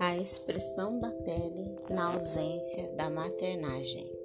A expressão da pele na ausência da maternagem.